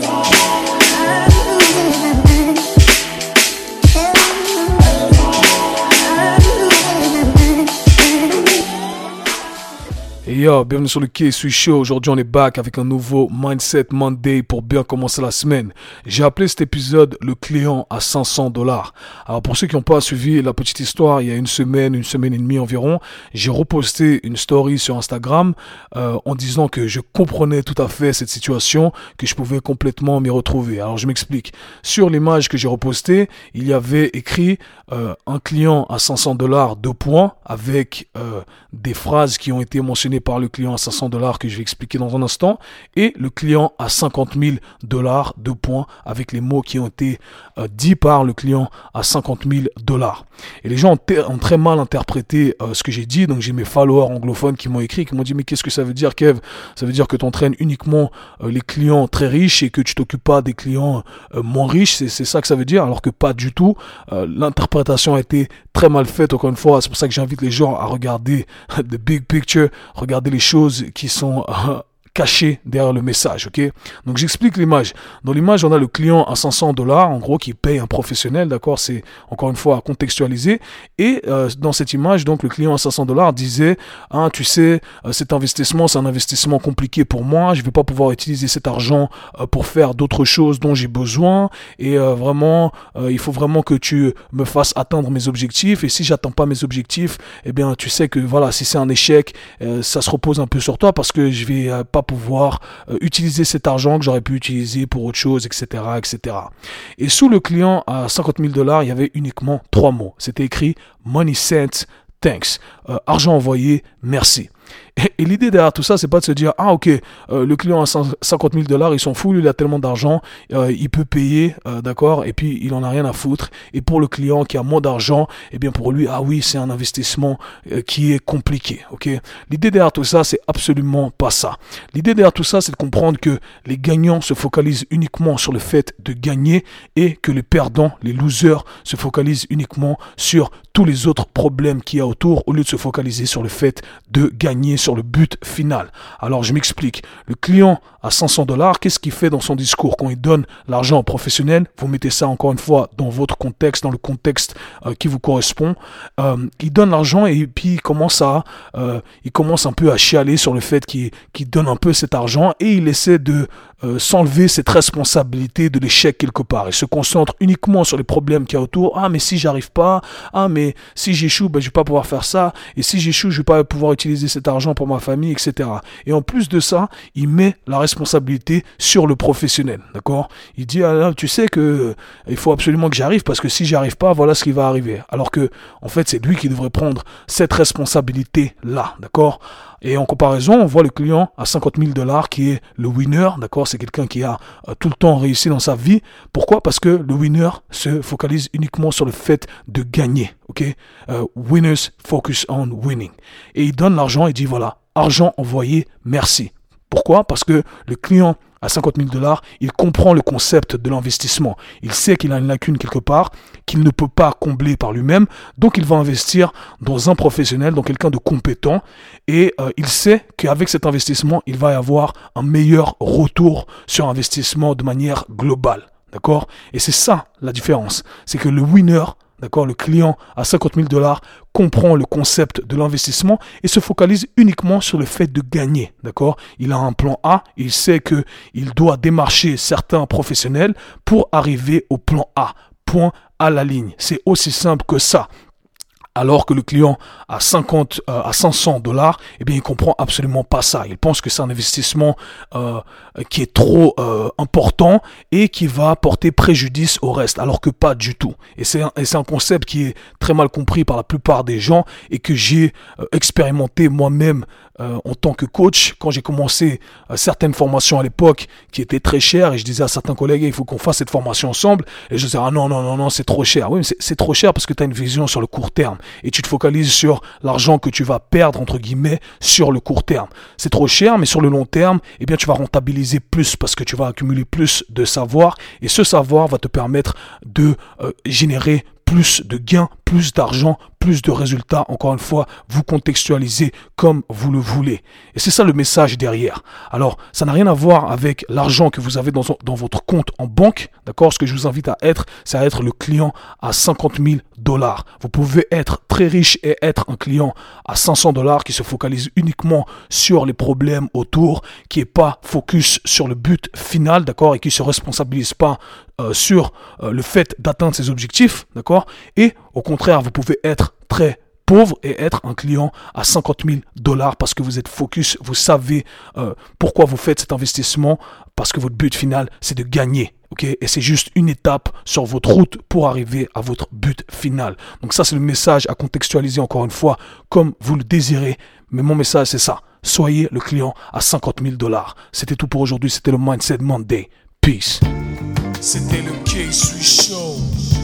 today. Yo, bienvenue sur le quai, suis chaud. Aujourd'hui, on est back avec un nouveau Mindset Monday pour bien commencer la semaine. J'ai appelé cet épisode le client à 500 dollars. Alors, pour ceux qui n'ont pas suivi la petite histoire, il y a une semaine, une semaine et demie environ, j'ai reposté une story sur Instagram euh, en disant que je comprenais tout à fait cette situation, que je pouvais complètement m'y retrouver. Alors, je m'explique. Sur l'image que j'ai repostée, il y avait écrit euh, un client à 500 dollars, deux points, avec euh, des phrases qui ont été mentionnées par le client à 500 dollars que je vais expliquer dans un instant et le client à 50 000 dollars, deux points, avec les mots qui ont été euh, dit par le client à 50 000 dollars. Et les gens ont, très mal interprété euh, ce que j'ai dit, donc j'ai mes followers anglophones qui m'ont écrit, qui m'ont dit mais qu'est-ce que ça veut dire Kev? Ça veut dire que tu entraînes uniquement euh, les clients très riches et que tu t'occupes pas des clients moins riches, c'est ça que ça veut dire, alors que pas du tout. L'interprétation a été très mal faite, encore une fois, c'est pour ça que j'invite les gens à regarder the big picture, regarder les choses qui sont caché derrière le message, ok? Donc j'explique l'image. Dans l'image, on a le client à 500 dollars, en gros, qui paye un professionnel, d'accord? C'est encore une fois à contextualiser. Et euh, dans cette image, donc le client à 500 dollars disait, ah, tu sais, euh, cet investissement, c'est un investissement compliqué pour moi. Je vais pas pouvoir utiliser cet argent euh, pour faire d'autres choses dont j'ai besoin. Et vraiment, il faut vraiment que tu me fasses atteindre mes objectifs. Et si j'attends pas mes objectifs, eh bien, tu sais que voilà, si c'est un échec, ça se repose un peu sur toi parce que je vais pas pouvoir euh, utiliser cet argent que j'aurais pu utiliser pour autre chose, etc., etc. Et sous le client à 50 000 dollars, il y avait uniquement trois mots. C'était écrit money sent, thanks. Euh, argent envoyé, merci. Et, l'idée derrière tout ça, c'est pas de se dire, ah ok, euh, le client a 50 000 dollars, il s'en fout, il a tellement d'argent, euh, il peut payer, euh, d'accord, et puis il en a rien à foutre. Et pour le client qui a moins d'argent, eh bien pour lui, ah oui, c'est un investissement qui est compliqué, ok. L'idée derrière tout ça, c'est absolument pas ça. L'idée derrière tout ça, c'est de comprendre que les gagnants se focalisent uniquement sur le fait de gagner et que les perdants, les losers, se focalisent uniquement sur tous les autres problèmes qu'il y a autour au lieu de se focaliser sur le fait de gagner sur le but final. Alors je m'explique. Le client à 500 dollars, qu'est-ce qu'il fait dans son discours? Quand il donne l'argent au professionnel Vous mettez ça encore une fois dans votre contexte, dans le contexte euh, qui vous correspond. Euh, il donne l'argent et puis il commence à, euh, il commence un peu à chialer sur le fait qu'il donne un peu cet argent et il essaie de euh, s'enlever cette responsabilité de l'échec quelque part. Il se concentre uniquement sur les problèmes qu'il y a autour. Ah, mais si j'arrive pas, ah, mais si j'échoue, ben, je vais pas pouvoir faire ça. Et si j'échoue, je vais pas pouvoir utiliser cet argent pour ma famille, etc. Et en plus de ça, il met la responsabilité sur le professionnel. D'accord? Il dit, ah, tu sais que euh, il faut absolument que j'arrive parce que si j'arrive pas, voilà ce qui va arriver. Alors que, en fait, c'est lui qui devrait prendre cette responsabilité-là. D'accord? Et en comparaison, on voit le client à 50 000 dollars qui est le winner, d'accord? C'est quelqu'un qui a euh, tout le temps réussi dans sa vie. Pourquoi? Parce que le winner se focalise uniquement sur le fait de gagner, ok? Euh, Winners focus on winning. Et il donne l'argent et dit voilà, argent envoyé, merci. Pourquoi? Parce que le client à 50 000 dollars, il comprend le concept de l'investissement. Il sait qu'il a une lacune quelque part, qu'il ne peut pas combler par lui-même, donc il va investir dans un professionnel, dans quelqu'un de compétent, et euh, il sait qu'avec cet investissement, il va y avoir un meilleur retour sur investissement de manière globale. D'accord? Et c'est ça la différence. C'est que le winner D'accord Le client à 50 000 dollars comprend le concept de l'investissement et se focalise uniquement sur le fait de gagner. D'accord Il a un plan A, il sait que il doit démarcher certains professionnels pour arriver au plan A. Point à la ligne. C'est aussi simple que ça alors que le client à 50 euh, à 500 dollars, eh bien il comprend absolument pas ça. Il pense que c'est un investissement euh, qui est trop euh, important et qui va porter préjudice au reste, alors que pas du tout. Et c'est un, un, concept qui est très mal compris par la plupart des gens et que j'ai expérimenté moi-même en tant que coach quand j'ai commencé certaines formations à l'époque qui étaient très chères et je disais à certains collègues il faut qu'on fasse cette formation ensemble et je disais ah non non non non c'est trop cher. Oui mais c'est trop cher parce que tu as une vision sur le court terme et tu te focalises sur l'argent que tu vas perdre, entre guillemets, sur le court terme. C'est trop cher, mais sur le long terme, eh bien, tu vas rentabiliser plus parce que tu vas accumuler plus de savoir et ce savoir va te permettre de euh, générer plus de gains plus d'argent, plus de résultats. Encore une fois, vous contextualisez comme vous le voulez. Et c'est ça le message derrière. Alors, ça n'a rien à voir avec l'argent que vous avez dans, votre compte en banque. D'accord? Ce que je vous invite à être, c'est à être le client à 50 000 dollars. Vous pouvez être très riche et être un client à 500 dollars qui se focalise uniquement sur les problèmes autour, qui est pas focus sur le but final, d'accord, et qui se responsabilise pas euh, sur euh, le fait d'atteindre ses objectifs, d'accord? Et au contraire, vous pouvez être très pauvre et être un client à 50 000 dollars parce que vous êtes focus, vous savez euh, pourquoi vous faites cet investissement, parce que votre but final, c'est de gagner. ok? Et c'est juste une étape sur votre route pour arriver à votre but final. Donc ça, c'est le message à contextualiser encore une fois comme vous le désirez. Mais mon message, c'est ça. Soyez le client à 50 000 dollars. C'était tout pour aujourd'hui. C'était le Mindset Monday. Peace.